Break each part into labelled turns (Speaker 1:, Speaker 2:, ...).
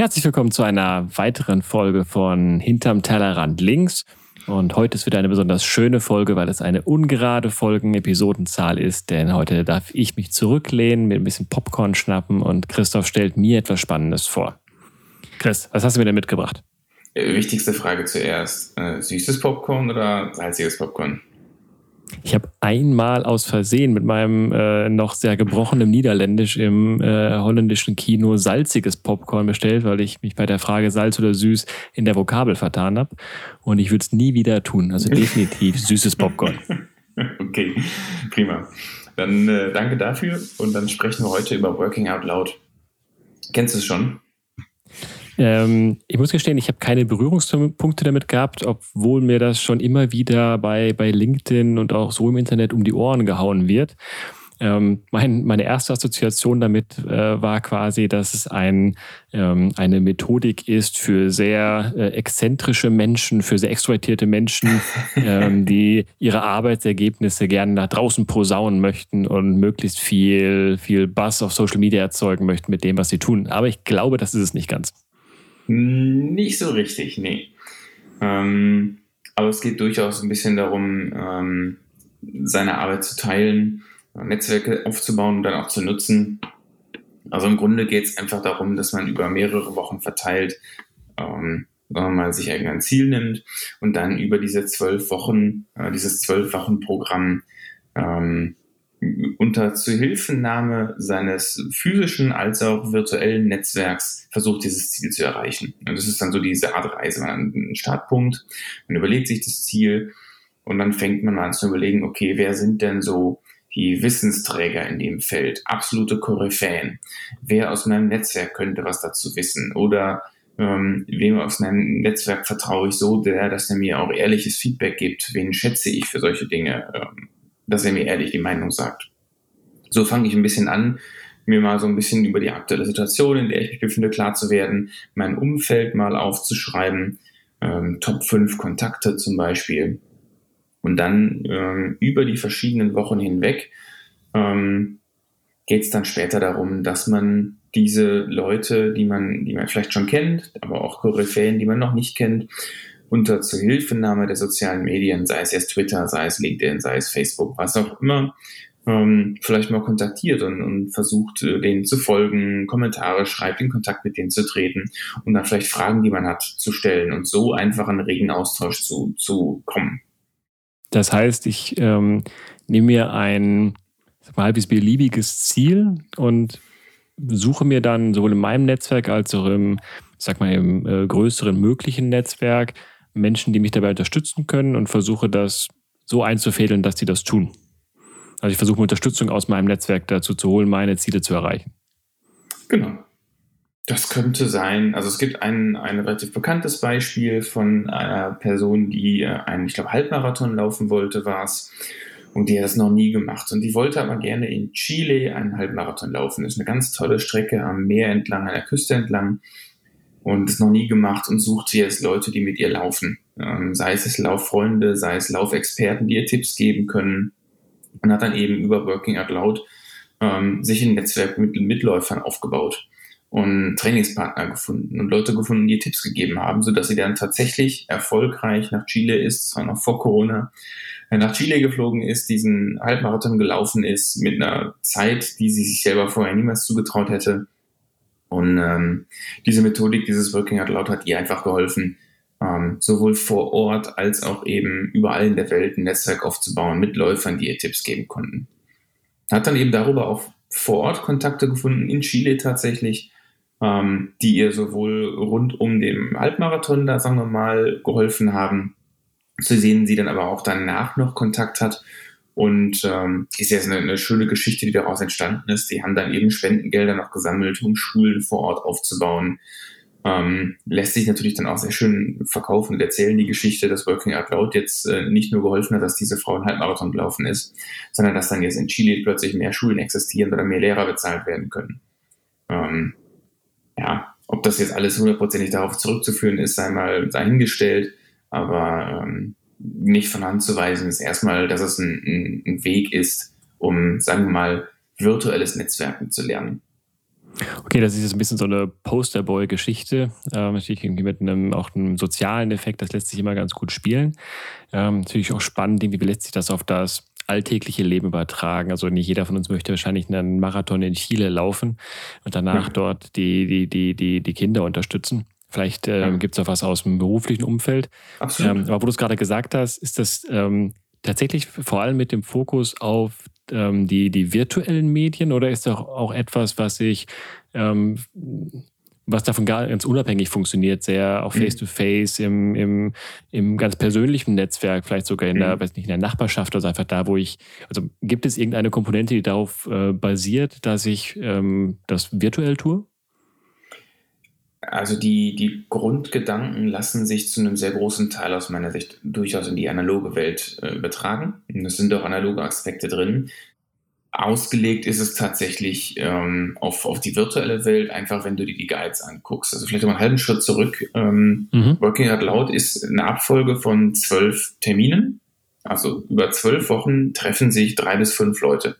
Speaker 1: Herzlich willkommen zu einer weiteren Folge von Hinterm Tellerrand links. Und heute ist wieder eine besonders schöne Folge, weil es eine ungerade Folgen-Episodenzahl ist. Denn heute darf ich mich zurücklehnen, mit ein bisschen Popcorn schnappen und Christoph stellt mir etwas Spannendes vor. Chris, was hast du mir denn mitgebracht?
Speaker 2: Äh, wichtigste Frage zuerst. Äh, süßes Popcorn oder salziges Popcorn?
Speaker 1: Ich habe einmal aus Versehen mit meinem äh, noch sehr gebrochenen Niederländisch im äh, holländischen Kino salziges Popcorn bestellt, weil ich mich bei der Frage Salz oder süß in der Vokabel vertan habe. Und ich würde es nie wieder tun. Also definitiv süßes Popcorn.
Speaker 2: okay, prima. Dann äh, danke dafür und dann sprechen wir heute über Working Out Loud. Kennst du es schon?
Speaker 1: Ähm, ich muss gestehen, ich habe keine Berührungspunkte damit gehabt, obwohl mir das schon immer wieder bei, bei LinkedIn und auch so im Internet um die Ohren gehauen wird. Ähm, mein, meine erste Assoziation damit äh, war quasi, dass es ein, ähm, eine Methodik ist für sehr äh, exzentrische Menschen, für sehr extrovertierte Menschen, ähm, die ihre Arbeitsergebnisse gerne nach draußen posaunen möchten und möglichst viel, viel Buzz auf Social Media erzeugen möchten mit dem, was sie tun. Aber ich glaube, das ist es nicht ganz.
Speaker 2: Nicht so richtig, nee. Ähm, aber es geht durchaus ein bisschen darum, ähm, seine Arbeit zu teilen, Netzwerke aufzubauen und dann auch zu nutzen. Also im Grunde geht es einfach darum, dass man über mehrere Wochen verteilt, ähm, mal, sich irgendein Ziel nimmt und dann über diese zwölf Wochen, äh, dieses zwölf Wochen Programm ähm, unter Zuhilfenahme seines physischen als auch virtuellen Netzwerks versucht, dieses Ziel zu erreichen. Und das ist dann so diese Art Reise. Man hat einen Startpunkt, man überlegt sich das Ziel und dann fängt man an zu überlegen, okay, wer sind denn so die Wissensträger in dem Feld, absolute Koryphäen. Wer aus meinem Netzwerk könnte was dazu wissen? Oder ähm, wem aus meinem Netzwerk vertraue ich so der, dass er mir auch ehrliches Feedback gibt? Wen schätze ich für solche Dinge? Ähm, dass er mir ehrlich die Meinung sagt. So fange ich ein bisschen an, mir mal so ein bisschen über die aktuelle Situation, in der ich mich befinde, klar zu werden, mein Umfeld mal aufzuschreiben, ähm, Top 5 Kontakte zum Beispiel. Und dann ähm, über die verschiedenen Wochen hinweg ähm, geht es dann später darum, dass man diese Leute, die man, die man vielleicht schon kennt, aber auch Koryphäen, die man noch nicht kennt, unter Zuhilfenahme der sozialen Medien, sei es jetzt Twitter, sei es LinkedIn, sei es Facebook, was auch immer, ähm, vielleicht mal kontaktiert und, und versucht, äh, denen zu folgen, Kommentare schreibt, in Kontakt mit denen zu treten und dann vielleicht Fragen, die man hat, zu stellen und so einfach einen regen Austausch zu, zu kommen.
Speaker 1: Das heißt, ich ähm, nehme mir ein halbes beliebiges Ziel und suche mir dann sowohl in meinem Netzwerk als auch im, sag mal, im äh, größeren möglichen Netzwerk Menschen, die mich dabei unterstützen können und versuche das so einzufädeln, dass sie das tun. Also ich versuche Unterstützung aus meinem Netzwerk dazu zu holen, meine Ziele zu erreichen.
Speaker 2: Genau. Das könnte sein, also es gibt ein, ein relativ bekanntes Beispiel von einer Person, die äh, einen, ich glaube, Halbmarathon laufen wollte, war es. Und die hat das noch nie gemacht. Und die wollte aber gerne in Chile einen Halbmarathon laufen. Das ist eine ganz tolle Strecke am Meer entlang, an der Küste entlang und es noch nie gemacht und sucht jetzt Leute, die mit ihr laufen. Ähm, sei es Lauffreunde, sei es Laufexperten, die ihr Tipps geben können. Und hat dann eben über Working Out Loud ähm, sich ein Netzwerk mit Mitläufern aufgebaut und Trainingspartner gefunden und Leute gefunden, die ihr Tipps gegeben haben, sodass sie dann tatsächlich erfolgreich nach Chile ist, zwar noch vor Corona, äh, nach Chile geflogen ist, diesen Halbmarathon gelaufen ist mit einer Zeit, die sie sich selber vorher niemals zugetraut hätte und ähm, diese Methodik, dieses Working Out Loud hat ihr einfach geholfen, ähm, sowohl vor Ort als auch eben überall in der Welt ein Netzwerk aufzubauen mit Läufern, die ihr Tipps geben konnten. Hat dann eben darüber auch vor Ort Kontakte gefunden, in Chile tatsächlich, ähm, die ihr sowohl rund um den Halbmarathon da, sagen wir mal, geholfen haben, zu sehen sie dann aber auch danach noch Kontakt hat Und ähm, ist jetzt eine, eine schöne Geschichte, die daraus entstanden ist. Die haben dann eben Spendengelder noch gesammelt, um Schulen vor Ort aufzubauen. Ähm, lässt sich natürlich dann auch sehr schön verkaufen und erzählen die Geschichte, dass Working Out Loud jetzt äh, nicht nur geholfen hat, dass diese Frau einen Halbmarathon gelaufen ist, sondern dass dann jetzt in Chile plötzlich mehr Schulen existieren oder mehr Lehrer bezahlt werden können. Ähm, ja, ob das jetzt alles hundertprozentig darauf zurückzuführen ist, sei mal dahingestellt, aber ähm, nicht von Hand zu weisen ist erstmal, dass es ein, ein, Weg ist, um, sagen wir mal, virtuelles Netzwerken zu lernen.
Speaker 1: Okay, das ist jetzt ein bisschen so eine Posterboy-Geschichte. Ähm, natürlich irgendwie mit einem auch einem sozialen Effekt, das lässt sich immer ganz gut spielen. Ähm, natürlich auch spannend, wie lässt sich das auf das alltägliche Leben übertragen. Also nicht jeder von uns möchte wahrscheinlich einen Marathon in Chile laufen und danach mhm. dort die, die, die, die, die Kinder unterstützen. Vielleicht ähm, gibt es auch was aus dem beruflichen Umfeld. Absolut. Ähm, aber wo du es gerade gesagt hast, ist das ähm, tatsächlich vor allem mit dem Fokus auf ähm, die, die virtuellen Medien oder ist das auch etwas, was ich ähm, was davon ganz unabhängig funktioniert, sehr auch mhm. face-to-face, -face, im, im, im ganz persönlichen Netzwerk, vielleicht sogar in der, mhm. weiß nicht, in der Nachbarschaft oder einfach da, wo ich, also gibt es irgendeine Komponente, die darauf äh, basiert, dass ich ähm, das virtuell tue?
Speaker 2: Also die, die Grundgedanken lassen sich zu einem sehr großen Teil aus meiner Sicht durchaus in die analoge Welt äh, übertragen. Und es sind auch analoge Aspekte drin. Ausgelegt ist es tatsächlich ähm, auf, auf die virtuelle Welt, einfach wenn du dir die Guides anguckst. Also vielleicht mal einen halben Schritt zurück. Ähm, mhm. Working Out Loud ist eine Abfolge von zwölf Terminen. Also über zwölf Wochen treffen sich drei bis fünf Leute.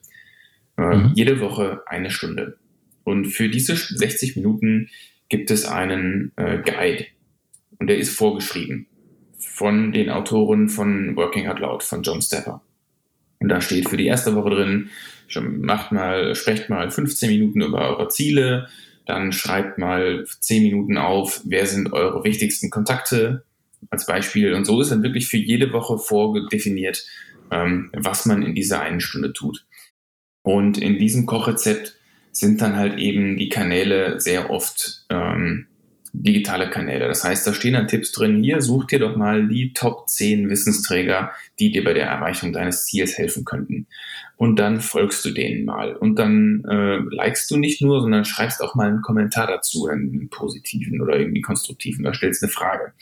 Speaker 2: Äh, mhm. Jede Woche eine Stunde. Und für diese 60 Minuten gibt es einen äh, Guide und der ist vorgeschrieben von den Autoren von Working Out Loud, von John Stepper. Und da steht für die erste Woche drin, macht mal, sprecht mal 15 Minuten über eure Ziele, dann schreibt mal 10 Minuten auf, wer sind eure wichtigsten Kontakte als Beispiel. Und so ist dann wirklich für jede Woche vorgedefiniert, ähm, was man in dieser einen Stunde tut. Und in diesem Kochrezept sind dann halt eben die Kanäle sehr oft ähm, digitale Kanäle. Das heißt, da stehen dann Tipps drin, hier such dir doch mal die Top 10 Wissensträger, die dir bei der Erreichung deines Ziels helfen könnten. Und dann folgst du denen mal. Und dann äh, likest du nicht nur, sondern schreibst auch mal einen Kommentar dazu, einen positiven oder irgendwie konstruktiven, oder stellst eine Frage.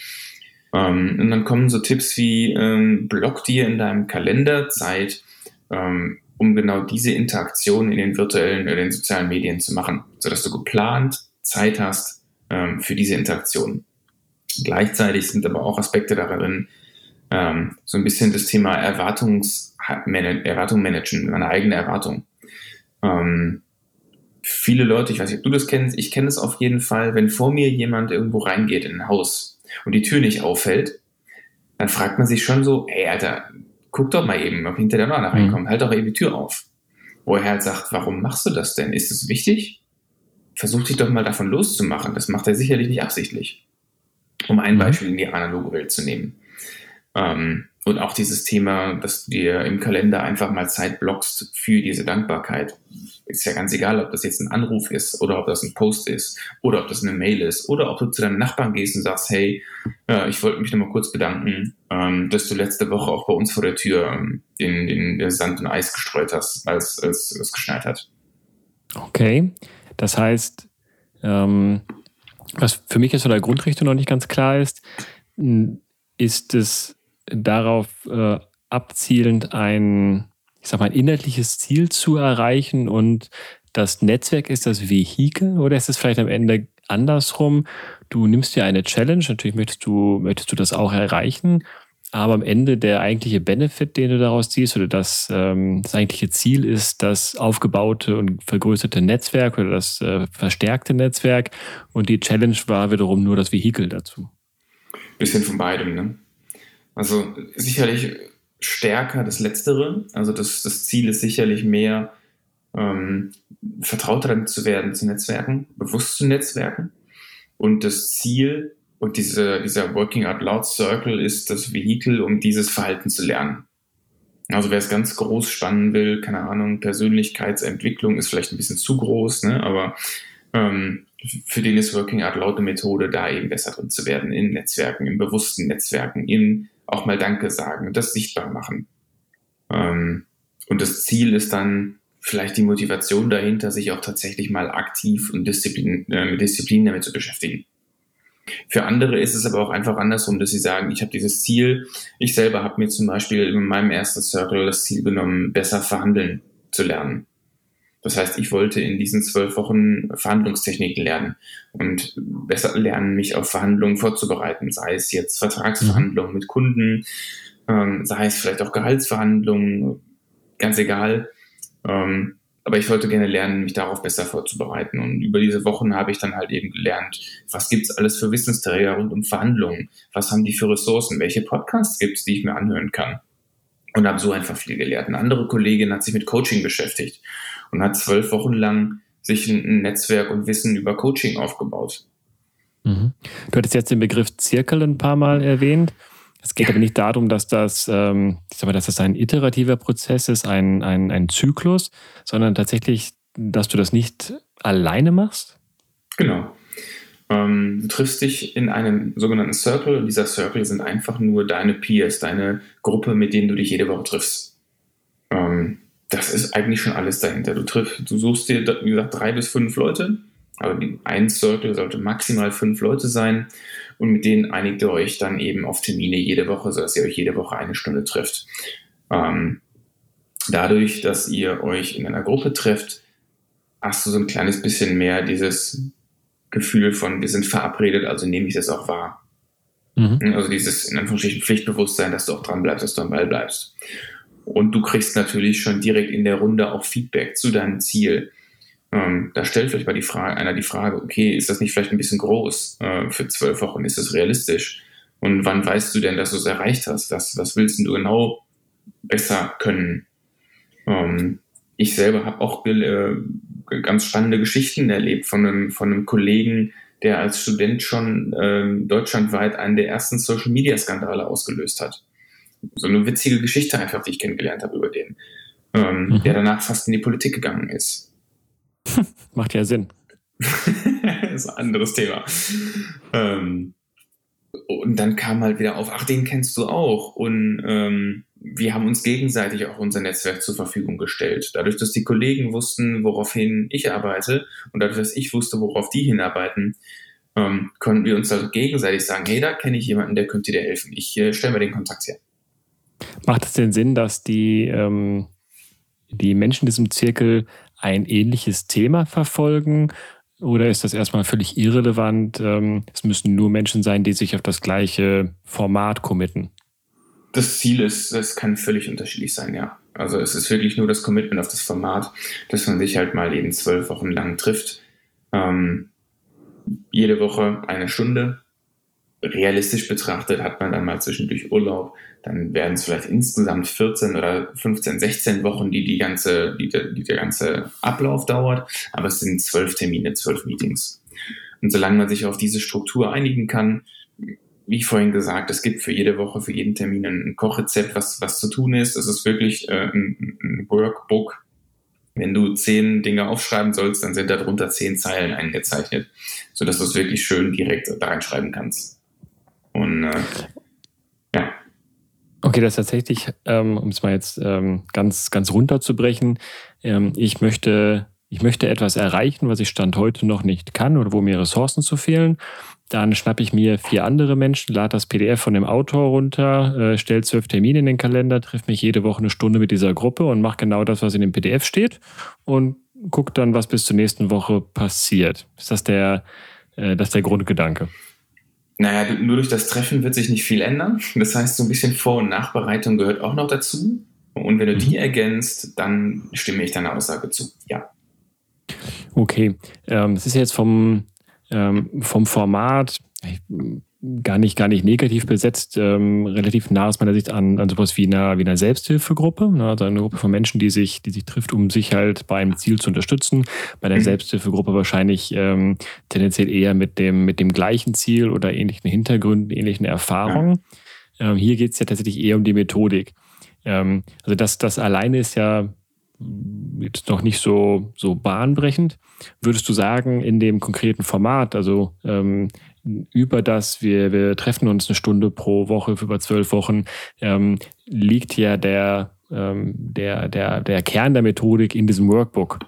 Speaker 2: Ähm, und dann kommen so Tipps wie, ähm, block dir in deinem Kalender Zeit, ähm, um genau diese Interaktion in den virtuellen oder den sozialen Medien zu machen, sodass du geplant Zeit hast ähm, für diese Interaktion. Gleichzeitig sind aber auch Aspekte darin, ähm, so ein bisschen das Thema Erwartungs Erwartung managen, meine eigene Erwartung. Ähm, viele Leute, ich weiß nicht, ob du das kennst, ich kenne es auf jeden Fall, wenn vor mir jemand irgendwo reingeht in ein Haus und die Tür nicht auffällt, dann fragt man sich schon so, ey, Alter, guck doch mal eben, ob hinter der Mann reinkommt, mhm. halt doch eben die Tür auf. Wo er halt sagt, warum machst du das denn? Ist es wichtig? Versuch dich doch mal davon loszumachen. Das macht er sicherlich nicht absichtlich. Um ein mhm. Beispiel in die analoge Welt zu nehmen. Ähm, und auch dieses Thema, dass du dir im Kalender einfach mal Zeit blockst für diese Dankbarkeit. Ist ja ganz egal, ob das jetzt ein Anruf ist oder ob das ein Post ist oder ob das eine Mail ist oder ob du zu deinem Nachbarn gehst und sagst, hey, äh, ich wollte mich nochmal kurz bedanken, ähm, dass du letzte Woche auch bei uns vor der Tür ähm, den, den, Sand und Eis gestreut hast, als, als es geschneit hat.
Speaker 1: Okay, das heißt, ähm, was für mich jetzt von der Grundrichtung noch nicht ganz klar ist, ist es darauf äh, abzielend ein, ich sag mal, ein inhaltliches Ziel zu erreichen und das Netzwerk ist das Vehikel oder ist es vielleicht am Ende andersrum? Du nimmst dir eine Challenge, natürlich möchtest du, möchtest du das auch erreichen, aber am Ende der eigentliche Benefit, den du daraus ziehst, oder das, ähm, das eigentliche Ziel ist das aufgebaute und vergrößerte Netzwerk oder das äh, verstärkte Netzwerk und die Challenge war wiederum nur das Vehikel dazu.
Speaker 2: Bisschen von beidem, ne? Also sicherlich stärker das Letztere. Also das, das Ziel ist sicherlich mehr, ähm, vertrauter damit zu werden, zu Netzwerken, bewusst zu Netzwerken. Und das Ziel und diese, dieser Working Out Loud Circle ist das Vehikel, um dieses Verhalten zu lernen. Also wer es ganz groß spannen will, keine Ahnung, Persönlichkeitsentwicklung ist vielleicht ein bisschen zu groß, ne? aber ähm, für den ist Working Out Loud eine Methode, da eben besser drin zu werden in Netzwerken, in bewussten Netzwerken, in auch mal Danke sagen, das sichtbar machen. Ähm, und das Ziel ist dann vielleicht die Motivation dahinter, sich auch tatsächlich mal aktiv und Disziplin, äh, mit Disziplin damit zu beschäftigen. Für andere ist es aber auch einfach andersrum, dass sie sagen, ich habe dieses Ziel. Ich selber habe mir zum Beispiel in meinem ersten Circle das Ziel genommen, besser verhandeln zu lernen. Das heißt, ich wollte in diesen zwölf Wochen Verhandlungstechniken lernen und besser lernen, mich auf Verhandlungen vorzubereiten, sei es jetzt Vertragsverhandlungen mit Kunden, ähm, sei es vielleicht auch Gehaltsverhandlungen, ganz egal. Ähm, aber ich wollte gerne lernen, mich darauf besser vorzubereiten. Und über diese Wochen habe ich dann halt eben gelernt, was gibt es alles für Wissensträger rund um Verhandlungen? Was haben die für Ressourcen? Welche Podcasts gibt es, die ich mir anhören kann? Und habe so einfach viel gelernt. Eine andere Kollegin hat sich mit Coaching beschäftigt und hat zwölf Wochen lang sich ein Netzwerk und Wissen über Coaching aufgebaut.
Speaker 1: Mhm. Du hattest jetzt den Begriff Zirkel ein paar Mal erwähnt. Es geht aber nicht darum, dass das, ähm, ich sag mal, dass das ein iterativer Prozess ist, ein, ein, ein Zyklus, sondern tatsächlich, dass du das nicht alleine machst?
Speaker 2: Genau. Ähm, du triffst dich in einem sogenannten Circle und dieser Circle sind einfach nur deine Peers, deine Gruppe, mit denen du dich jede Woche triffst. Ähm, das ist eigentlich schon alles dahinter. Du triffst, du suchst dir, wie gesagt, drei bis fünf Leute, aber ein Circle sollte maximal fünf Leute sein und mit denen einigt ihr euch dann eben auf Termine jede Woche, sodass ihr euch jede Woche eine Stunde trifft. Ähm, dadurch, dass ihr euch in einer Gruppe trefft, hast du so ein kleines bisschen mehr dieses Gefühl von, wir sind verabredet, also nehme ich das auch wahr. Mhm. Also dieses, in Anführungsstrichen, Pflichtbewusstsein, dass du auch dran bleibst, dass du am Ball bleibst. Und du kriegst natürlich schon direkt in der Runde auch Feedback zu deinem Ziel. Ähm, da stellt vielleicht mal die Frage, einer die Frage, okay, ist das nicht vielleicht ein bisschen groß äh, für zwölf Wochen? Ist das realistisch? Und wann weißt du denn, dass du es erreicht hast? Was, was willst du genau besser können? Ähm, ich selber habe auch äh, ganz spannende Geschichten erlebt von einem, von einem Kollegen, der als Student schon äh, deutschlandweit einen der ersten Social-Media-Skandale ausgelöst hat. So eine witzige Geschichte einfach, die ich kennengelernt habe über den, ähm, mhm. der danach fast in die Politik gegangen ist.
Speaker 1: Macht ja Sinn.
Speaker 2: das ist ein anderes Thema. Ähm, und dann kam halt wieder auf, ach, den kennst du auch. Und ähm, wir haben uns gegenseitig auch unser Netzwerk zur Verfügung gestellt. Dadurch, dass die Kollegen wussten, woraufhin ich arbeite und dadurch, dass ich wusste, worauf die hinarbeiten, ähm, konnten wir uns also gegenseitig sagen, hey, da kenne ich jemanden, der könnte dir helfen. Ich äh, stelle mir den Kontakt her.
Speaker 1: Macht es denn Sinn, dass die, ähm, die Menschen in diesem Zirkel ein ähnliches Thema verfolgen? Oder ist das erstmal völlig irrelevant? Ähm, es müssen nur Menschen sein, die sich auf das gleiche Format committen.
Speaker 2: Das Ziel ist, es kann völlig unterschiedlich sein, ja. Also es ist wirklich nur das Commitment auf das Format, dass man sich halt mal eben zwölf Wochen lang trifft. Ähm, jede Woche eine Stunde. Realistisch betrachtet hat man dann mal zwischendurch Urlaub, dann werden es vielleicht insgesamt 14 oder 15, 16 Wochen, die, die, ganze, die, die der ganze Ablauf dauert, aber es sind zwölf Termine, zwölf Meetings. Und solange man sich auf diese Struktur einigen kann, wie vorhin gesagt, es gibt für jede Woche, für jeden Termin ein Kochrezept, was, was zu tun ist. Es ist wirklich äh, ein, ein Workbook. Wenn du zehn Dinge aufschreiben sollst, dann sind darunter zehn Zeilen eingezeichnet, sodass du es wirklich schön direkt da reinschreiben kannst. Und äh.
Speaker 1: Okay, das ist tatsächlich, ähm, um es mal jetzt ähm, ganz, ganz runterzubrechen, ähm, ich möchte, ich möchte etwas erreichen, was ich Stand heute noch nicht kann oder wo mir Ressourcen zu fehlen. Dann schnappe ich mir vier andere Menschen, lade das PDF von dem Autor runter, äh, stelle zwölf Termine in den Kalender, treffe mich jede Woche eine Stunde mit dieser Gruppe und mache genau das, was in dem PDF steht und gucke dann, was bis zur nächsten Woche passiert. Ist das der, äh, das der Grundgedanke?
Speaker 2: Naja, nur durch das Treffen wird sich nicht viel ändern. Das heißt, so ein bisschen Vor- und Nachbereitung gehört auch noch dazu. Und wenn du die mhm. ergänzt, dann stimme ich deiner Aussage zu. Ja.
Speaker 1: Okay. Ähm, es ist jetzt vom, ähm, vom Format, gar nicht, gar nicht negativ besetzt, ähm, relativ nah aus meiner Sicht an, an sowas wie einer, wie einer Selbsthilfegruppe. Ne? Also eine Gruppe von Menschen, die sich, die sich trifft, um sich halt bei einem Ziel zu unterstützen. Bei der mhm. Selbsthilfegruppe wahrscheinlich ähm, tendenziell eher mit dem, mit dem gleichen Ziel oder ähnlichen Hintergründen, ähnlichen Erfahrungen. Ja. Ähm, hier geht es ja tatsächlich eher um die Methodik. Ähm, also das, das alleine ist ja jetzt noch nicht so, so bahnbrechend. Würdest du sagen, in dem konkreten Format, also ähm, über das, wir, wir treffen uns eine Stunde pro Woche für über zwölf Wochen, ähm, liegt ja der ähm, der, der, der Kern der Methodik in diesem Workbook.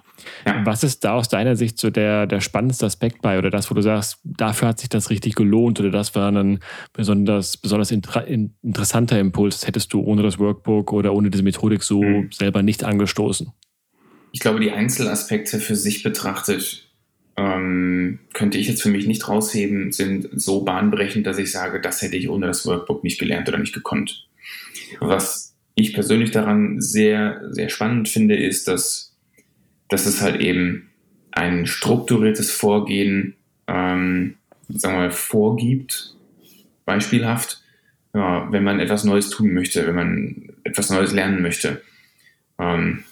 Speaker 1: Ja. Was ist da aus deiner Sicht so der, der spannendste Aspekt bei oder das, wo du sagst, dafür hat sich das richtig gelohnt oder das war ein besonders, besonders inter interessanter Impuls, das hättest du ohne das Workbook oder ohne diese Methodik so mhm. selber nicht angestoßen?
Speaker 2: Ich glaube, die Einzelaspekte für sich betrachtet ähm, könnte ich jetzt für mich nicht rausheben, sind so bahnbrechend, dass ich sage, das hätte ich ohne das Workbook nicht gelernt oder nicht gekonnt. Was ich persönlich daran sehr, sehr spannend finde, ist, dass, dass es halt eben ein strukturiertes Vorgehen, ähm, sagen wir mal, vorgibt, beispielhaft, ja, wenn man etwas Neues tun möchte, wenn man etwas Neues lernen möchte. Ähm,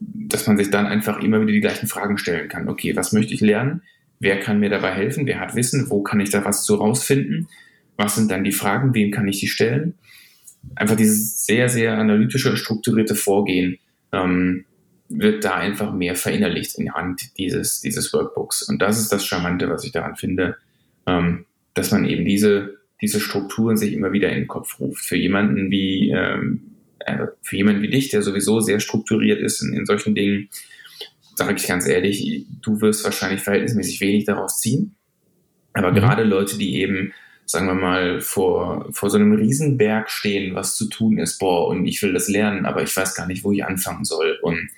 Speaker 2: dass man sich dann einfach immer wieder die gleichen Fragen stellen kann. Okay, was möchte ich lernen? Wer kann mir dabei helfen? Wer hat Wissen? Wo kann ich da was zu rausfinden? Was sind dann die Fragen? Wem kann ich die stellen? Einfach dieses sehr, sehr analytische, strukturierte Vorgehen ähm, wird da einfach mehr verinnerlicht in Hand dieses, dieses Workbooks. Und das ist das Charmante, was ich daran finde, ähm, dass man eben diese, diese Strukturen sich immer wieder in den Kopf ruft. Für jemanden wie, ähm, äh, für jemanden wie dich, der sowieso sehr strukturiert ist in, in solchen Dingen, sage ich ganz ehrlich, du wirst wahrscheinlich verhältnismäßig wenig daraus ziehen. Aber mhm. gerade Leute, die eben, sagen wir mal, vor, vor so einem Riesenberg stehen, was zu tun ist, boah, und ich will das lernen, aber ich weiß gar nicht, wo ich anfangen soll. Und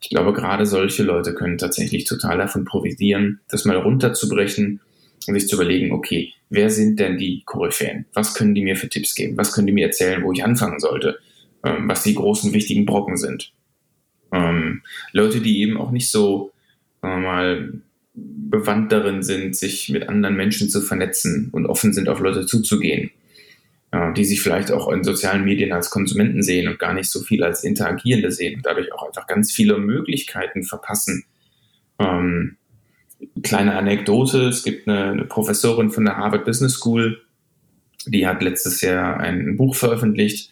Speaker 2: ich glaube, gerade solche Leute können tatsächlich total davon profitieren, das mal runterzubrechen und sich zu überlegen, okay, wer sind denn die Koryphäen? Was können die mir für Tipps geben? Was können die mir erzählen, wo ich anfangen sollte? ähm, was die großen wichtigen Brocken sind. Ähm, Leute, die eben auch nicht so, sagen wir mal, bewandt darin sind, sich mit anderen Menschen zu vernetzen und offen sind, auf Leute zuzugehen, äh, die sich vielleicht auch in sozialen Medien als Konsumenten sehen und gar nicht so viel als Interagierende sehen und dadurch auch einfach ganz viele Möglichkeiten verpassen. Ähm, kleine Anekdote, es gibt eine, eine Professorin von der Harvard Business School, die hat letztes Jahr ein Buch veröffentlicht,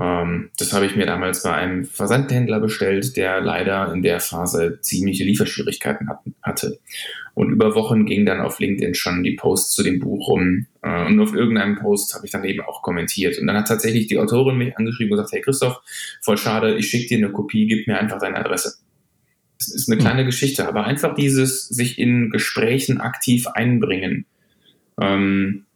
Speaker 2: das habe ich mir damals bei einem Versandhändler bestellt, der leider in der Phase ziemliche Lieferschwierigkeiten hat, hatte. Und über Wochen ging dann auf LinkedIn schon die Posts zu dem Buch rum. Äh, und auf irgendeinem Post habe ich dann eben auch kommentiert. Und dann hat tatsächlich die Autorin mich angeschrieben und gesagt, hey Christoph, voll schade, ich schicke dir eine Kopie, gib mir einfach deine Adresse. Das ist eine hm. kleine Geschichte, aber einfach dieses sich in Gesprächen aktiv einbringen. Ähm,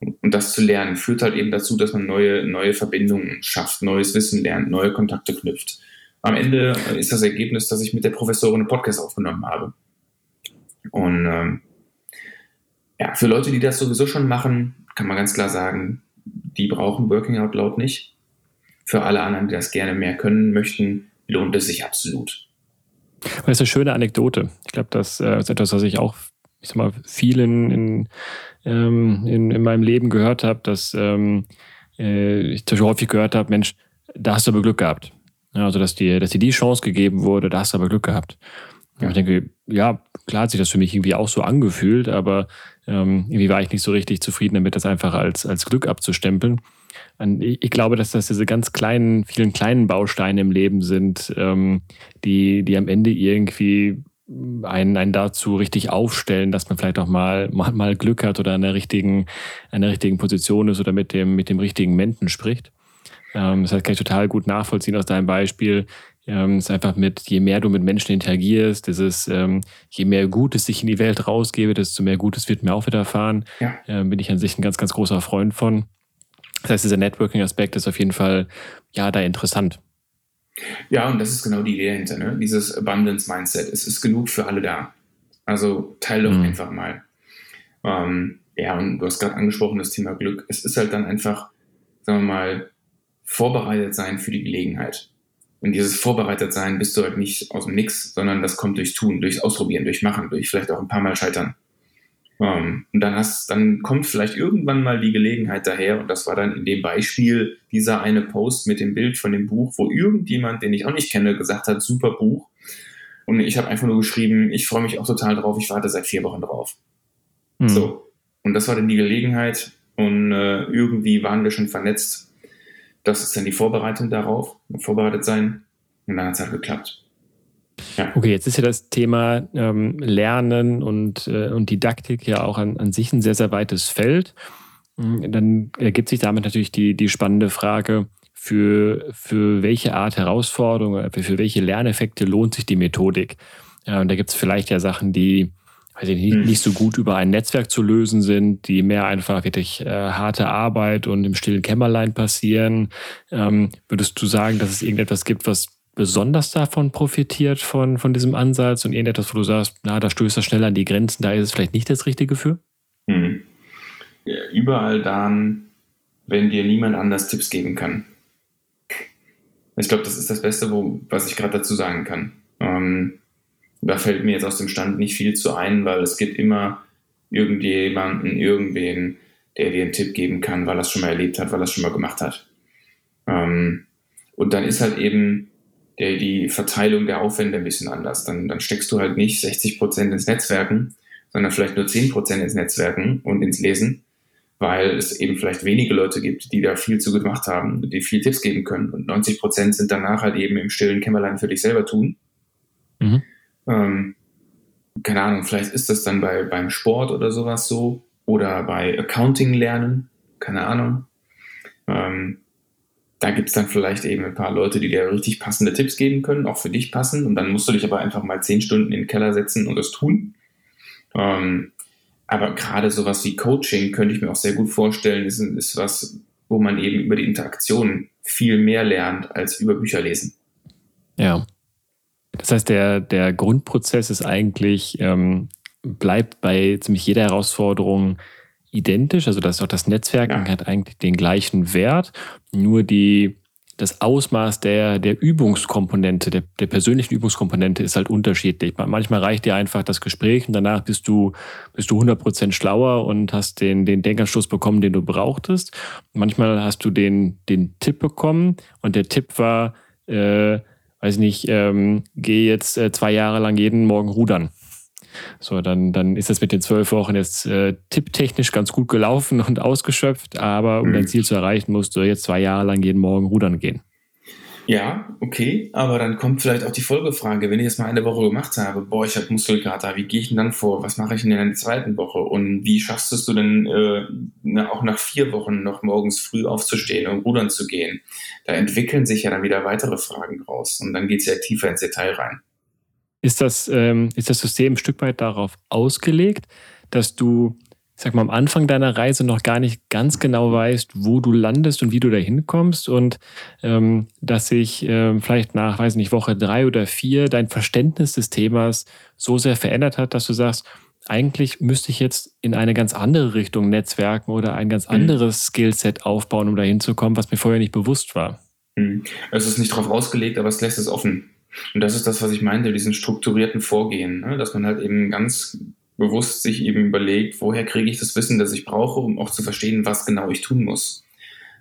Speaker 2: und das zu lernen führt halt eben dazu, dass man neue, neue Verbindungen schafft, neues Wissen lernt, neue Kontakte knüpft. Am Ende ist das Ergebnis, dass ich mit der Professorin einen Podcast aufgenommen habe. Und ähm, ja, für Leute, die das sowieso schon machen, kann man ganz klar sagen, die brauchen Working Out Loud nicht. Für alle anderen, die das gerne mehr können möchten, lohnt es sich absolut.
Speaker 1: Das ist eine schöne Anekdote. Ich glaube, das äh, ist etwas, was ich auch ich sag mal, vielen in, ähm, in, in meinem Leben gehört habe, dass ähm, äh, ich zum häufig gehört habe, Mensch, da hast du aber Glück gehabt. Ja, also, dass dir, dass dir die Chance gegeben wurde, da hast du aber Glück gehabt. Ja. Ich denke, ja, klar hat sich das für mich irgendwie auch so angefühlt, aber ähm, irgendwie war ich nicht so richtig zufrieden damit, das einfach als, als Glück abzustempeln. Und ich, ich glaube, dass das diese ganz kleinen, vielen kleinen Bausteine im Leben sind, ähm, die, die am Ende irgendwie einen, einen dazu richtig aufstellen, dass man vielleicht auch mal, mal, mal Glück hat oder an der richtigen, an der richtigen Position ist oder mit dem, mit dem richtigen Menschen spricht. Ähm, das heißt, kann ich total gut nachvollziehen aus deinem Beispiel. Ähm, ist einfach mit, je mehr du mit Menschen interagierst, dieses, ähm, je mehr Gutes ich in die Welt rausgebe, desto mehr Gutes wird mir auch widerfahren. Ja. Ähm, bin ich an sich ein ganz, ganz großer Freund von. Das heißt, dieser Networking-Aspekt ist auf jeden Fall, ja, da interessant.
Speaker 2: Ja, und das ist genau die Idee dahinter, ne? dieses Abundance-Mindset. Es ist genug für alle da. Also teile doch mhm. einfach mal. Ähm, ja, und du hast gerade angesprochen, das Thema Glück. Es ist halt dann einfach, sagen wir mal, vorbereitet sein für die Gelegenheit. Und dieses vorbereitet sein bist du halt nicht aus dem Nix, sondern das kommt durch Tun, durchs Ausprobieren, durch Machen, durch vielleicht auch ein paar Mal Scheitern. Um, ähm, und dann hast, dann kommt vielleicht irgendwann mal die Gelegenheit daher, und das war dann in dem Beispiel dieser eine Post mit dem Bild von dem Buch, wo irgendjemand, den ich auch nicht kenne, gesagt hat, super Buch. Und ich habe einfach nur geschrieben, ich freue mich auch total drauf, ich warte seit vier Wochen drauf. Mhm. So. Und das war dann die Gelegenheit und äh, irgendwie waren wir schon vernetzt. Das ist dann die Vorbereitung darauf, vorbereitet sein. Und dann hat es halt geklappt.
Speaker 1: Ja. Okay, jetzt ist ja das Thema ähm, Lernen und, äh, und Didaktik ja auch an, an sich ein sehr, sehr weites Feld. Hm, dann ergibt sich damit natürlich die, die spannende Frage, für, für welche Art Herausforderungen, für welche Lerneffekte lohnt sich die Methodik. Ja, und da gibt es vielleicht ja Sachen, die ich nicht, hm. nicht so gut über ein Netzwerk zu lösen sind, die mehr einfach wirklich äh, harte Arbeit und im stillen Kämmerlein passieren. Ähm, würdest du sagen, dass es irgendetwas gibt, was besonders davon profitiert, von, von diesem Ansatz und irgendetwas, wo du sagst, na, da stößt er schnell an die Grenzen, da ist es vielleicht nicht das Richtige für? Hm.
Speaker 2: Ja, überall dann, wenn dir niemand anders Tipps geben kann. Ich glaube, das ist das Beste, wo, was ich gerade dazu sagen kann. Ähm, da fällt mir jetzt aus dem Stand nicht viel zu ein, weil es gibt immer irgendjemanden, irgendwen, der dir einen Tipp geben kann, weil er es schon mal erlebt hat, weil er es schon mal gemacht hat. Ähm, und dann ist halt eben der, die Verteilung der Aufwände ein bisschen anders. Dann, dann steckst du halt nicht 60 Prozent ins Netzwerken, sondern vielleicht nur 10 Prozent ins Netzwerken und ins Lesen, weil es eben vielleicht wenige Leute gibt, die da viel zu gemacht haben, die viel Tipps geben können. Und 90 Prozent sind danach halt eben im stillen Kämmerlein für dich selber tun. Mhm. Ähm, keine Ahnung, vielleicht ist das dann bei, beim Sport oder sowas so oder bei Accounting lernen, keine Ahnung. Ähm, da gibt es dann vielleicht eben ein paar Leute, die dir richtig passende Tipps geben können, auch für dich passen. Und dann musst du dich aber einfach mal zehn Stunden in den Keller setzen und das tun. Ähm, aber gerade sowas wie Coaching könnte ich mir auch sehr gut vorstellen, ist, ist was, wo man eben über die Interaktion viel mehr lernt als über Bücher lesen.
Speaker 1: Ja. Das heißt, der, der Grundprozess ist eigentlich, ähm, bleibt bei ziemlich jeder Herausforderung identisch. Also das, auch das Netzwerken ja. hat eigentlich den gleichen Wert. Nur die, das Ausmaß der, der Übungskomponente, der, der persönlichen Übungskomponente ist halt unterschiedlich. Manchmal reicht dir einfach das Gespräch und danach bist du, bist du 100% schlauer und hast den, den Denkanstoß bekommen, den du brauchtest. Manchmal hast du den, den Tipp bekommen und der Tipp war, äh, weiß nicht, ähm, geh jetzt äh, zwei Jahre lang jeden Morgen rudern. So, dann, dann ist das mit den zwölf Wochen jetzt äh, tipptechnisch ganz gut gelaufen und ausgeschöpft, aber um mhm. dein Ziel zu erreichen, musst du jetzt zwei Jahre lang jeden Morgen rudern gehen.
Speaker 2: Ja, okay, aber dann kommt vielleicht auch die Folgefrage, wenn ich das mal eine Woche gemacht habe, boah, ich habe Muskelkater, wie gehe ich denn dann vor? Was mache ich denn in der zweiten Woche? Und wie schaffst du es denn äh, na, auch nach vier Wochen noch morgens früh aufzustehen und rudern zu gehen? Da entwickeln sich ja dann wieder weitere Fragen raus und dann geht es ja tiefer ins Detail rein.
Speaker 1: Ist das, ähm, ist das System ein Stück weit darauf ausgelegt, dass du sag mal, am Anfang deiner Reise noch gar nicht ganz genau weißt, wo du landest und wie du da hinkommst und ähm, dass sich ähm, vielleicht nach, weiß nicht, Woche drei oder vier dein Verständnis des Themas so sehr verändert hat, dass du sagst, eigentlich müsste ich jetzt in eine ganz andere Richtung netzwerken oder ein ganz mhm. anderes mhm. Skillset aufbauen, um da hinzukommen, was mir vorher nicht bewusst war.
Speaker 2: Mhm. Es ist nicht darauf ausgelegt, aber es lässt es offen. Und das ist das, was ich meinte, diesen strukturierten Vorgehen, ne? dass man halt eben ganz bewusst sich eben überlegt, woher kriege ich das Wissen, das ich brauche, um auch zu verstehen, was genau ich tun muss.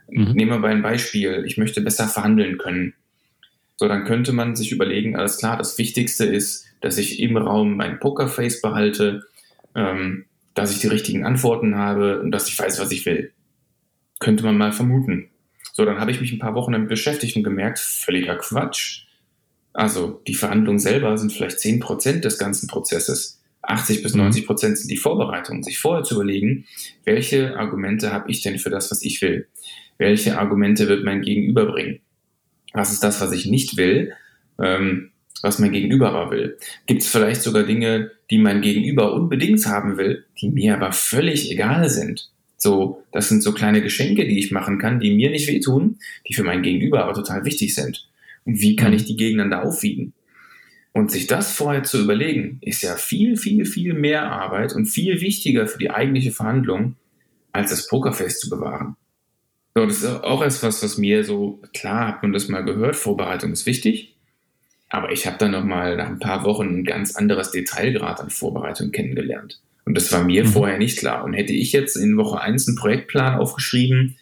Speaker 2: Mhm. Nehmen wir mal ein Beispiel. Ich möchte besser verhandeln können. So, dann könnte man sich überlegen, alles klar, das Wichtigste ist, dass ich im Raum mein Pokerface behalte, ähm, dass ich die richtigen Antworten habe und dass ich weiß, was ich will. Könnte man mal vermuten. So, dann habe ich mich ein paar Wochen damit beschäftigt und gemerkt, völliger Quatsch. Also, die Verhandlungen selber sind vielleicht 10% des ganzen Prozesses. 80 bis 90 mhm. Prozent sind die Vorbereitung, sich vorher zu überlegen, welche Argumente habe ich denn für das, was ich will? Welche Argumente wird mein Gegenüber bringen? Was ist das, was ich nicht will? Ähm, was mein Gegenüber aber will? Gibt es vielleicht sogar Dinge, die mein Gegenüber unbedingt haben will, die mir aber völlig egal sind? So, das sind so kleine Geschenke, die ich machen kann, die mir nicht wehtun, die für mein Gegenüber aber total wichtig sind. Wie kann mhm. ich die gegeneinander aufwiegen? Und sich das vorher zu überlegen, ist ja viel, viel, viel mehr Arbeit und viel wichtiger für die eigentliche Verhandlung, als das Pokerface zu bewahren. So, das ist auch etwas, was mir so, klar, hat man das mal gehört, Vorbereitung ist wichtig, aber ich habe dann nochmal nach ein paar Wochen ein ganz anderes Detailgrad an Vorbereitung kennengelernt. Und das war mir mhm. vorher nicht klar. Und hätte ich jetzt in Woche 1 einen Projektplan aufgeschrieben,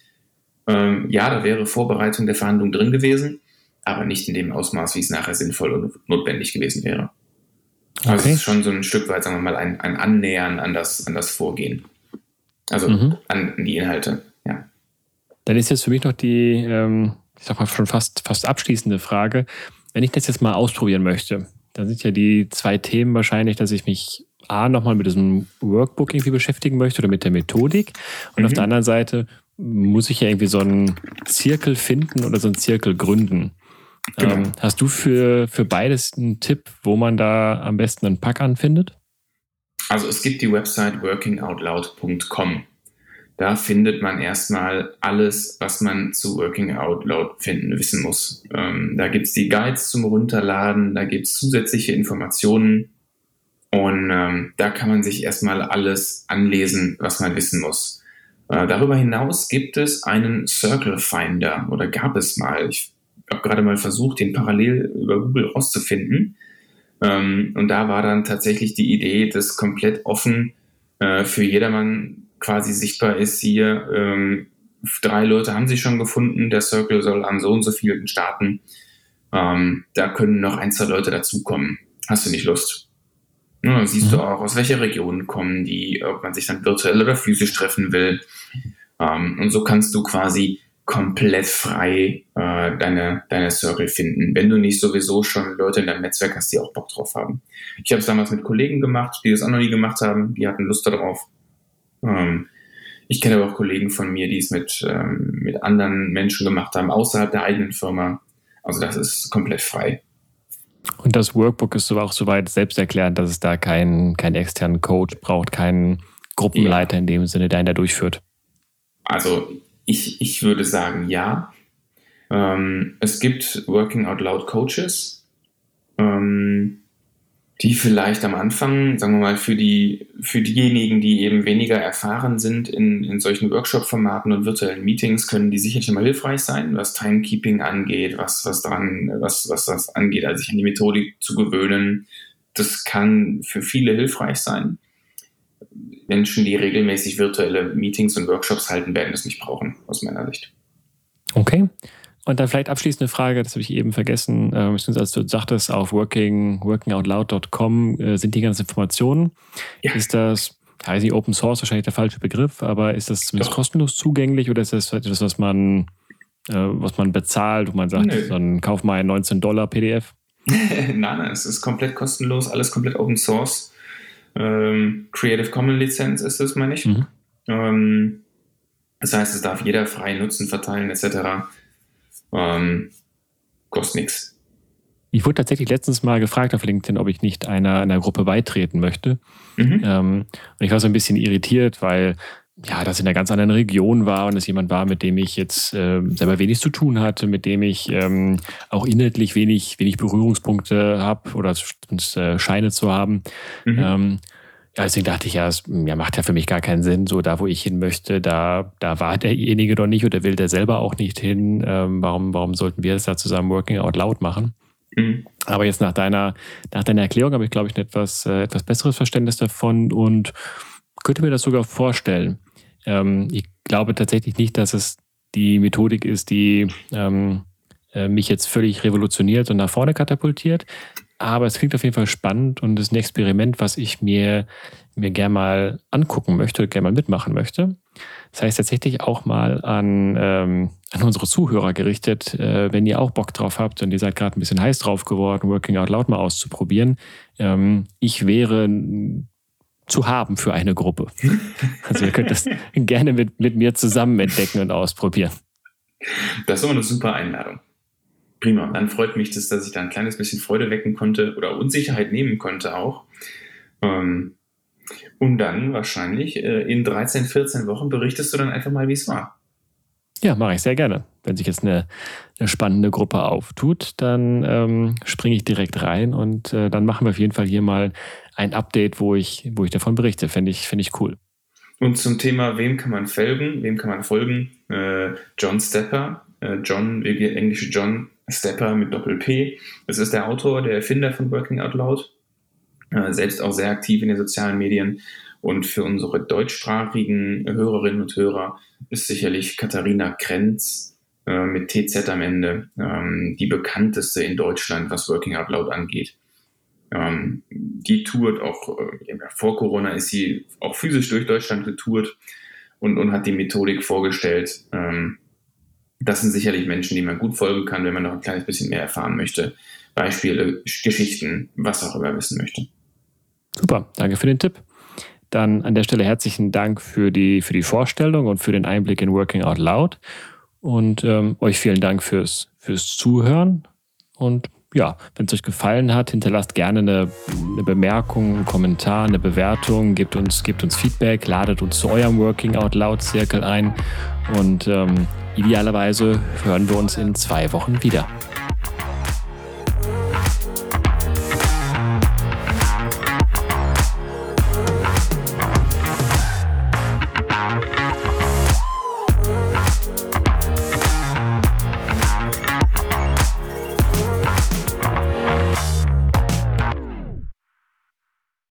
Speaker 2: ähm, ja, da wäre Vorbereitung der Verhandlung drin gewesen, aber nicht in dem Ausmaß, wie es nachher sinnvoll und notwendig gewesen wäre. Also okay. es ist schon so ein Stück weit, sagen wir mal, ein, ein Annähern an das, an das Vorgehen. Also mhm. an die Inhalte, ja.
Speaker 1: Dann ist jetzt für mich noch die, ähm, ich sag mal, schon fast, fast abschließende Frage. Wenn ich das jetzt mal ausprobieren möchte, dann sind ja die zwei Themen wahrscheinlich, dass ich mich A, nochmal mit diesem Workbook irgendwie beschäftigen möchte oder mit der Methodik und mhm. auf der anderen Seite muss ich ja irgendwie so einen Zirkel finden oder so einen Zirkel gründen. Genau. Ähm, hast du für, für beides einen Tipp, wo man da am besten einen Pack anfindet?
Speaker 2: Also es gibt die Website workingoutloud.com. Da findet man erstmal alles, was man zu Working Out Loud finden, wissen muss. Ähm, da gibt es die Guides zum Runterladen, da gibt es zusätzliche Informationen und ähm, da kann man sich erstmal alles anlesen, was man wissen muss. Äh, darüber hinaus gibt es einen Circle Finder oder gab es mal. Ich habe gerade mal versucht, den parallel über Google rauszufinden. Ähm, und da war dann tatsächlich die Idee, dass komplett offen äh, für jedermann quasi sichtbar ist hier. Ähm, drei Leute haben sich schon gefunden, der Circle soll an so und so vielen starten. Ähm, da können noch ein, zwei Leute dazukommen. Hast du nicht Lust? Ja, dann siehst mhm. du auch, aus welcher Region kommen die, ob man sich dann virtuell oder physisch treffen will. Ähm, und so kannst du quasi komplett frei äh, deine, deine Circle finden, wenn du nicht sowieso schon Leute in deinem Netzwerk hast, die auch Bock drauf haben. Ich habe es damals mit Kollegen gemacht, die das auch noch nie gemacht haben, die hatten Lust darauf. Ähm, ich kenne aber auch Kollegen von mir, die es mit, ähm, mit anderen Menschen gemacht haben, außerhalb der eigenen Firma. Also das ist komplett frei.
Speaker 1: Und das Workbook ist auch soweit selbsterklärend, dass es da keinen, keinen externen Coach braucht, keinen Gruppenleiter ja. in dem Sinne, der ihn da durchführt.
Speaker 2: Also ich, ich würde sagen, ja. Ähm, es gibt Working Out Loud Coaches, ähm, die vielleicht am Anfang, sagen wir mal, für, die, für diejenigen, die eben weniger erfahren sind in, in solchen Workshop-Formaten und virtuellen Meetings, können die sicherlich immer hilfreich sein, was Timekeeping angeht, was, was dran, was, was das angeht, also sich an die Methodik zu gewöhnen. Das kann für viele hilfreich sein. Menschen, die regelmäßig virtuelle Meetings und Workshops halten, werden es nicht brauchen, aus meiner Sicht.
Speaker 1: Okay. Und dann vielleicht abschließende Frage, das habe ich eben vergessen, äh, als du sagtest, auf working, workingoutloud.com äh, sind die ganzen Informationen. Ja. Ist das, weiß nicht, Open Source wahrscheinlich der falsche Begriff, aber ist das zumindest Doch. kostenlos zugänglich oder ist das etwas, was man, äh, was man bezahlt, wo man sagt, Nö. dann kauf mal ein 19 Dollar PDF?
Speaker 2: nein, nein, es ist komplett kostenlos, alles komplett Open Source. Ähm, Creative Commons Lizenz ist es, meine ich. Mhm. Ähm, das heißt, es darf jeder frei nutzen, verteilen etc. Ähm, kostet nichts.
Speaker 1: Ich wurde tatsächlich letztens mal gefragt auf LinkedIn, ob ich nicht einer, einer Gruppe beitreten möchte. Mhm. Ähm, und ich war so ein bisschen irritiert, weil ja, das in einer ganz anderen Region war und es jemand war, mit dem ich jetzt äh, selber wenig zu tun hatte, mit dem ich ähm, auch inhaltlich wenig, wenig Berührungspunkte habe oder äh, Scheine zu haben. Mhm. Ähm, ja, deswegen dachte ich ja, es ja, macht ja für mich gar keinen Sinn. So da, wo ich hin möchte, da, da war derjenige doch nicht oder will der selber auch nicht hin. Ähm, warum, warum sollten wir es da zusammen Working Out Loud machen? Mhm. Aber jetzt nach deiner, nach deiner Erklärung habe ich, glaube ich, ein etwas, äh, etwas besseres Verständnis davon und könnte mir das sogar vorstellen. Ähm, ich glaube tatsächlich nicht, dass es die Methodik ist, die ähm, äh, mich jetzt völlig revolutioniert und nach vorne katapultiert. Aber es klingt auf jeden Fall spannend und ist ein Experiment, was ich mir, mir gerne mal angucken möchte, gerne mal mitmachen möchte. Das heißt tatsächlich auch mal an, ähm, an unsere Zuhörer gerichtet, äh, wenn ihr auch Bock drauf habt und ihr seid gerade ein bisschen heiß drauf geworden, Working Out Loud mal auszuprobieren. Ähm, ich wäre zu haben für eine Gruppe. Also ihr könnt das gerne mit, mit mir zusammen entdecken und ausprobieren.
Speaker 2: Das ist immer eine super Einladung. Prima. Dann freut mich das, dass ich da ein kleines bisschen Freude wecken konnte oder Unsicherheit nehmen konnte auch. Ähm, und dann wahrscheinlich äh, in 13, 14 Wochen berichtest du dann einfach mal, wie es war.
Speaker 1: Ja, mache ich sehr gerne. Wenn sich jetzt eine, eine spannende Gruppe auftut, dann ähm, springe ich direkt rein und äh, dann machen wir auf jeden Fall hier mal ein Update, wo ich, wo ich davon berichte. Fände ich, find ich cool.
Speaker 2: Und zum Thema, wem kann man folgen? Wem kann man folgen? Äh, John Stepper. Äh, John, englische John Stepper mit Doppel-P. Das ist der Autor, der Erfinder von Working Out Loud. Äh, selbst auch sehr aktiv in den sozialen Medien. Und für unsere deutschsprachigen Hörerinnen und Hörer ist sicherlich Katharina Krenz äh, mit TZ am Ende ähm, die bekannteste in Deutschland, was Working Out Loud angeht. Ähm, die tourt auch, äh, vor Corona ist sie auch physisch durch Deutschland getourt und, und hat die Methodik vorgestellt. Ähm, das sind sicherlich Menschen, die man gut folgen kann, wenn man noch ein kleines bisschen mehr erfahren möchte. Beispiele, Geschichten, was auch immer wissen möchte.
Speaker 1: Super, danke für den Tipp. Dann an der Stelle herzlichen Dank für die, für die Vorstellung und für den Einblick in Working Out Loud. Und ähm, euch vielen Dank fürs, fürs Zuhören. Und ja, wenn es euch gefallen hat, hinterlasst gerne eine, eine, Bemerkung, einen Kommentar, eine Bewertung, gebt uns, gebt uns Feedback, ladet uns zu eurem Working Out Loud Zirkel ein und ähm, idealerweise hören wir uns in zwei Wochen wieder.